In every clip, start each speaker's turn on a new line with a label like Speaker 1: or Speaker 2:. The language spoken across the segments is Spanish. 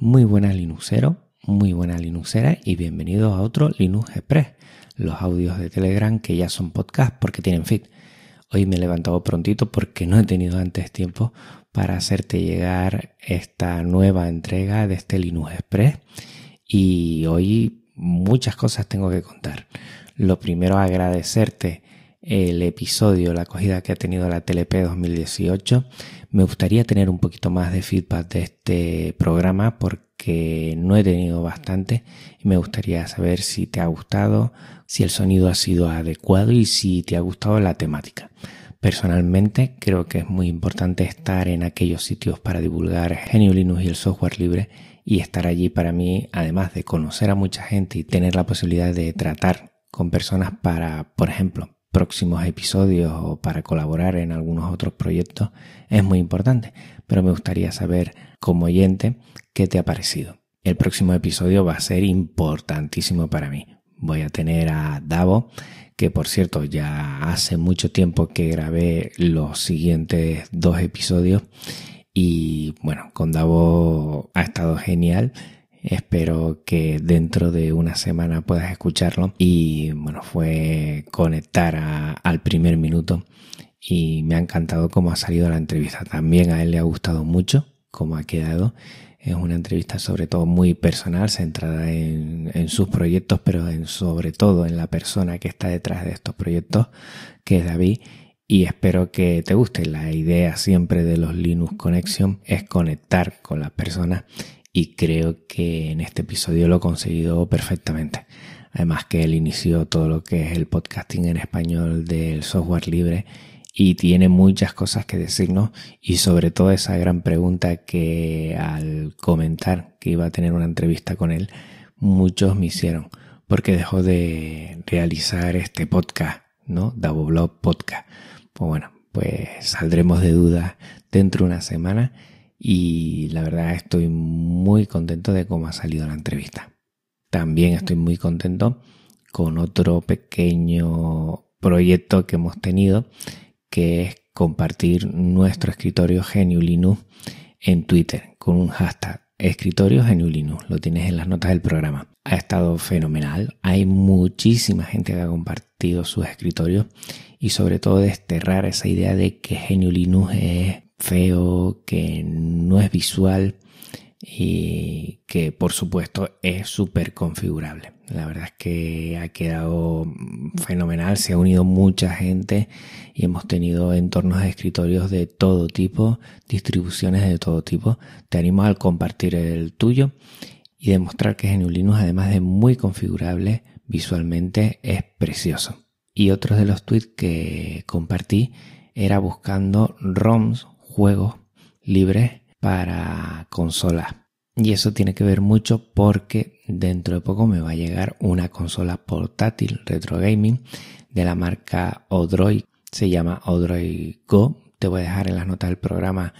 Speaker 1: Muy buenas Linuxero, muy buenas Linuxera y bienvenidos a otro Linux Express, los audios de Telegram que ya son podcast porque tienen feed. Hoy me he levantado prontito porque no he tenido antes tiempo para hacerte llegar esta nueva entrega de este Linux Express y hoy muchas cosas tengo que contar. Lo primero agradecerte el episodio, la acogida que ha tenido la TLP 2018. Me gustaría tener un poquito más de feedback de este programa porque no he tenido bastante y me gustaría saber si te ha gustado, si el sonido ha sido adecuado y si te ha gustado la temática. Personalmente creo que es muy importante estar en aquellos sitios para divulgar Genio Linux y el software libre y estar allí para mí, además de conocer a mucha gente y tener la posibilidad de tratar con personas para, por ejemplo, próximos episodios o para colaborar en algunos otros proyectos es muy importante, pero me gustaría saber como oyente qué te ha parecido. El próximo episodio va a ser importantísimo para mí. Voy a tener a Davo, que por cierto ya hace mucho tiempo que grabé los siguientes dos episodios y bueno, con Davo ha estado genial Espero que dentro de una semana puedas escucharlo. Y bueno, fue conectar al primer minuto y me ha encantado cómo ha salido la entrevista. También a él le ha gustado mucho cómo ha quedado. Es una entrevista sobre todo muy personal, centrada en, sus proyectos, pero sobre todo en la persona que está detrás de estos proyectos, que es David. Y espero que te guste. La idea siempre de los Linux Connection es conectar con las personas y creo que en este episodio lo he conseguido perfectamente. Además que él inició todo lo que es el podcasting en español del software libre y tiene muchas cosas que decirnos y sobre todo esa gran pregunta que al comentar que iba a tener una entrevista con él, muchos me hicieron porque dejó de realizar este podcast, ¿no? Blog Podcast. Pues bueno, pues saldremos de dudas dentro de una semana y la verdad estoy muy contento de cómo ha salido la entrevista. También estoy muy contento con otro pequeño proyecto que hemos tenido que es compartir nuestro escritorio Geniulinux en Twitter con un hashtag escritorio Geniulinux. Lo tienes en las notas del programa. Ha estado fenomenal. Hay muchísima gente que ha compartido sus escritorios y sobre todo desterrar esa idea de que Geniulinux es feo, que no es visual y que por supuesto es súper configurable. La verdad es que ha quedado fenomenal, se ha unido mucha gente y hemos tenido entornos de escritorios de todo tipo, distribuciones de todo tipo. Te animo a compartir el tuyo y demostrar que Genio además de muy configurable, visualmente es precioso. Y otros de los tweets que compartí era buscando ROMs juegos libres para consolas. Y eso tiene que ver mucho porque dentro de poco me va a llegar una consola portátil retro gaming de la marca Odroid. Se llama Odroid Go. Te voy a dejar en las notas del programa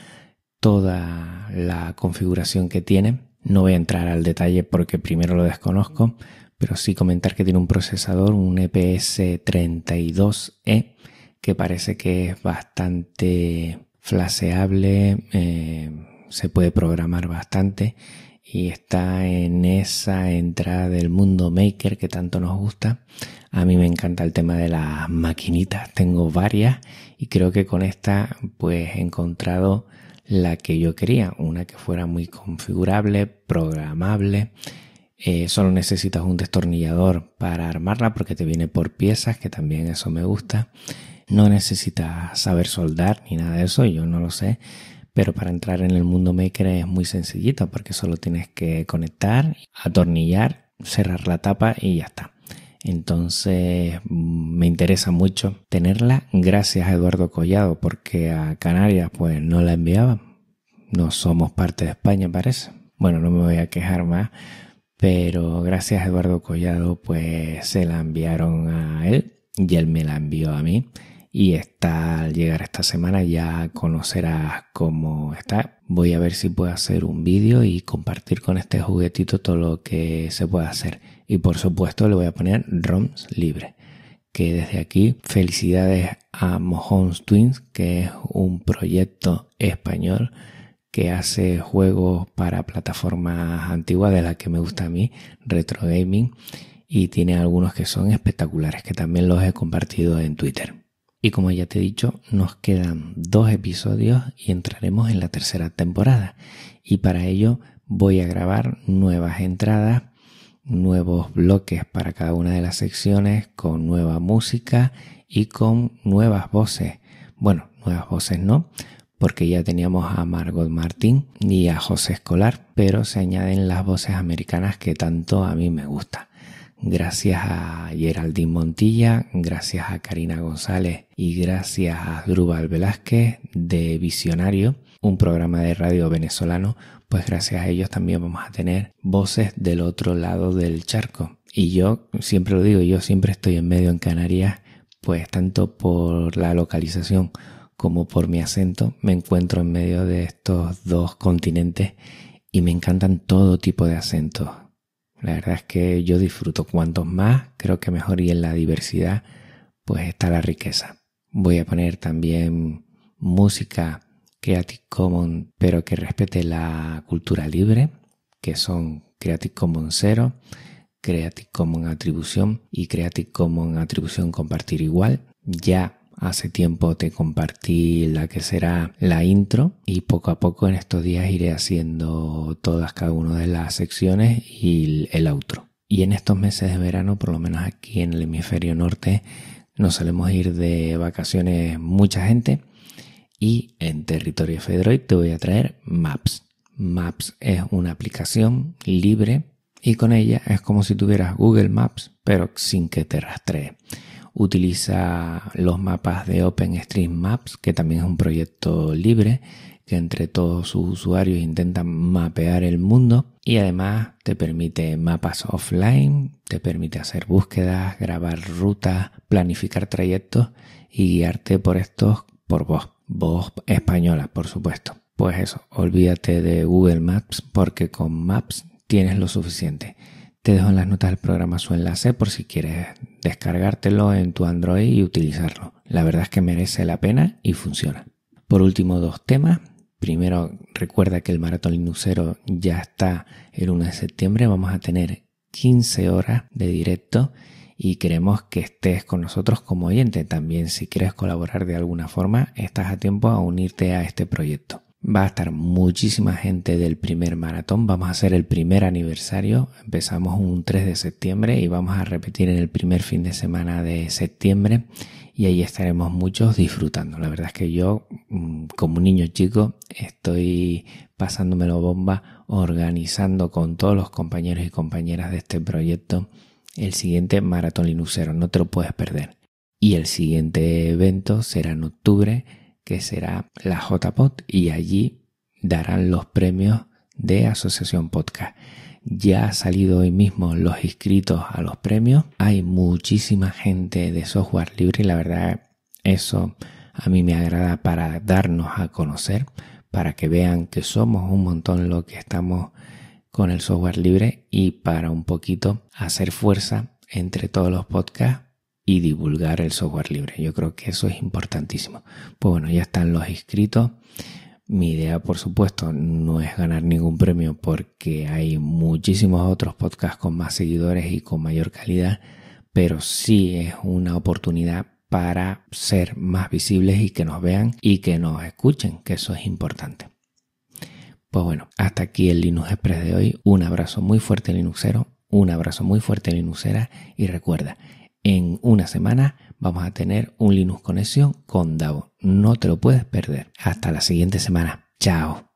Speaker 1: toda la configuración que tiene. No voy a entrar al detalle porque primero lo desconozco, pero sí comentar que tiene un procesador, un EPS 32E, que parece que es bastante flaseable, eh, se puede programar bastante y está en esa entrada del mundo maker que tanto nos gusta. A mí me encanta el tema de las maquinitas, tengo varias y creo que con esta pues he encontrado la que yo quería, una que fuera muy configurable, programable. Eh, solo necesitas un destornillador para armarla porque te viene por piezas, que también eso me gusta. No necesitas saber soldar ni nada de eso, yo no lo sé. Pero para entrar en el mundo maker es muy sencillito porque solo tienes que conectar, atornillar, cerrar la tapa y ya está. Entonces me interesa mucho tenerla gracias a Eduardo Collado porque a Canarias pues no la enviaba. No somos parte de España parece. Bueno, no me voy a quejar más, pero gracias a Eduardo Collado pues se la enviaron a él y él me la envió a mí y está al llegar esta semana ya conocerás cómo está. Voy a ver si puedo hacer un vídeo y compartir con este juguetito todo lo que se puede hacer. Y por supuesto le voy a poner ROMs libre. Que desde aquí felicidades a Mohones Twins, que es un proyecto español que hace juegos para plataformas antiguas de las que me gusta a mí, retro gaming, y tiene algunos que son espectaculares, que también los he compartido en Twitter. Y como ya te he dicho, nos quedan dos episodios y entraremos en la tercera temporada. Y para ello voy a grabar nuevas entradas, nuevos bloques para cada una de las secciones, con nueva música y con nuevas voces. Bueno, nuevas voces no, porque ya teníamos a Margot Martín y a José Escolar, pero se añaden las voces americanas que tanto a mí me gusta. Gracias a Geraldine Montilla, gracias a Karina González y gracias a Drubal Velázquez de Visionario, un programa de radio venezolano, pues gracias a ellos también vamos a tener voces del otro lado del charco. Y yo siempre lo digo, yo siempre estoy en medio en Canarias, pues tanto por la localización como por mi acento, me encuentro en medio de estos dos continentes y me encantan todo tipo de acentos la verdad es que yo disfruto cuantos más, creo que mejor y en la diversidad pues está la riqueza. Voy a poner también música Creative Commons, pero que respete la cultura libre, que son Creative Commons 0, Creative Commons Atribución y Creative Commons Atribución Compartir Igual. Ya Hace tiempo te compartí la que será la intro y poco a poco en estos días iré haciendo todas cada una de las secciones y el outro. Y en estos meses de verano, por lo menos aquí en el hemisferio norte, nos solemos ir de vacaciones mucha gente y en territorio Fedroid te voy a traer Maps. Maps es una aplicación libre y con ella es como si tuvieras Google Maps pero sin que te rastree utiliza los mapas de OpenStreetMaps, que también es un proyecto libre que entre todos sus usuarios intentan mapear el mundo y además te permite mapas offline, te permite hacer búsquedas, grabar rutas, planificar trayectos y guiarte por estos por voz, voz española, por supuesto. Pues eso, olvídate de Google Maps porque con Maps tienes lo suficiente. Te dejo en las notas del programa su enlace por si quieres descargártelo en tu Android y utilizarlo. La verdad es que merece la pena y funciona. Por último, dos temas. Primero, recuerda que el Maratón Linuxero ya está el 1 de septiembre. Vamos a tener 15 horas de directo y queremos que estés con nosotros como oyente. También si quieres colaborar de alguna forma, estás a tiempo a unirte a este proyecto. Va a estar muchísima gente del primer maratón. Vamos a hacer el primer aniversario. Empezamos un 3 de septiembre y vamos a repetir en el primer fin de semana de septiembre. Y ahí estaremos muchos disfrutando. La verdad es que yo, mm, como un niño chico, estoy pasándomelo bomba, organizando con todos los compañeros y compañeras de este proyecto el siguiente maratón linuxero. No te lo puedes perder. Y el siguiente evento será en octubre que será la JPod y allí darán los premios de Asociación Podcast. Ya ha salido hoy mismo los inscritos a los premios. Hay muchísima gente de software libre y la verdad eso a mí me agrada para darnos a conocer, para que vean que somos un montón lo que estamos con el software libre y para un poquito hacer fuerza entre todos los podcasts y divulgar el software libre. Yo creo que eso es importantísimo. Pues bueno, ya están los inscritos. Mi idea, por supuesto, no es ganar ningún premio porque hay muchísimos otros podcasts con más seguidores y con mayor calidad, pero sí es una oportunidad para ser más visibles y que nos vean y que nos escuchen, que eso es importante. Pues bueno, hasta aquí el Linux Express de hoy. Un abrazo muy fuerte Linuxero, un abrazo muy fuerte Linuxera y recuerda, en una semana vamos a tener un Linux Conexión con DAO. No te lo puedes perder. Hasta la siguiente semana. Chao.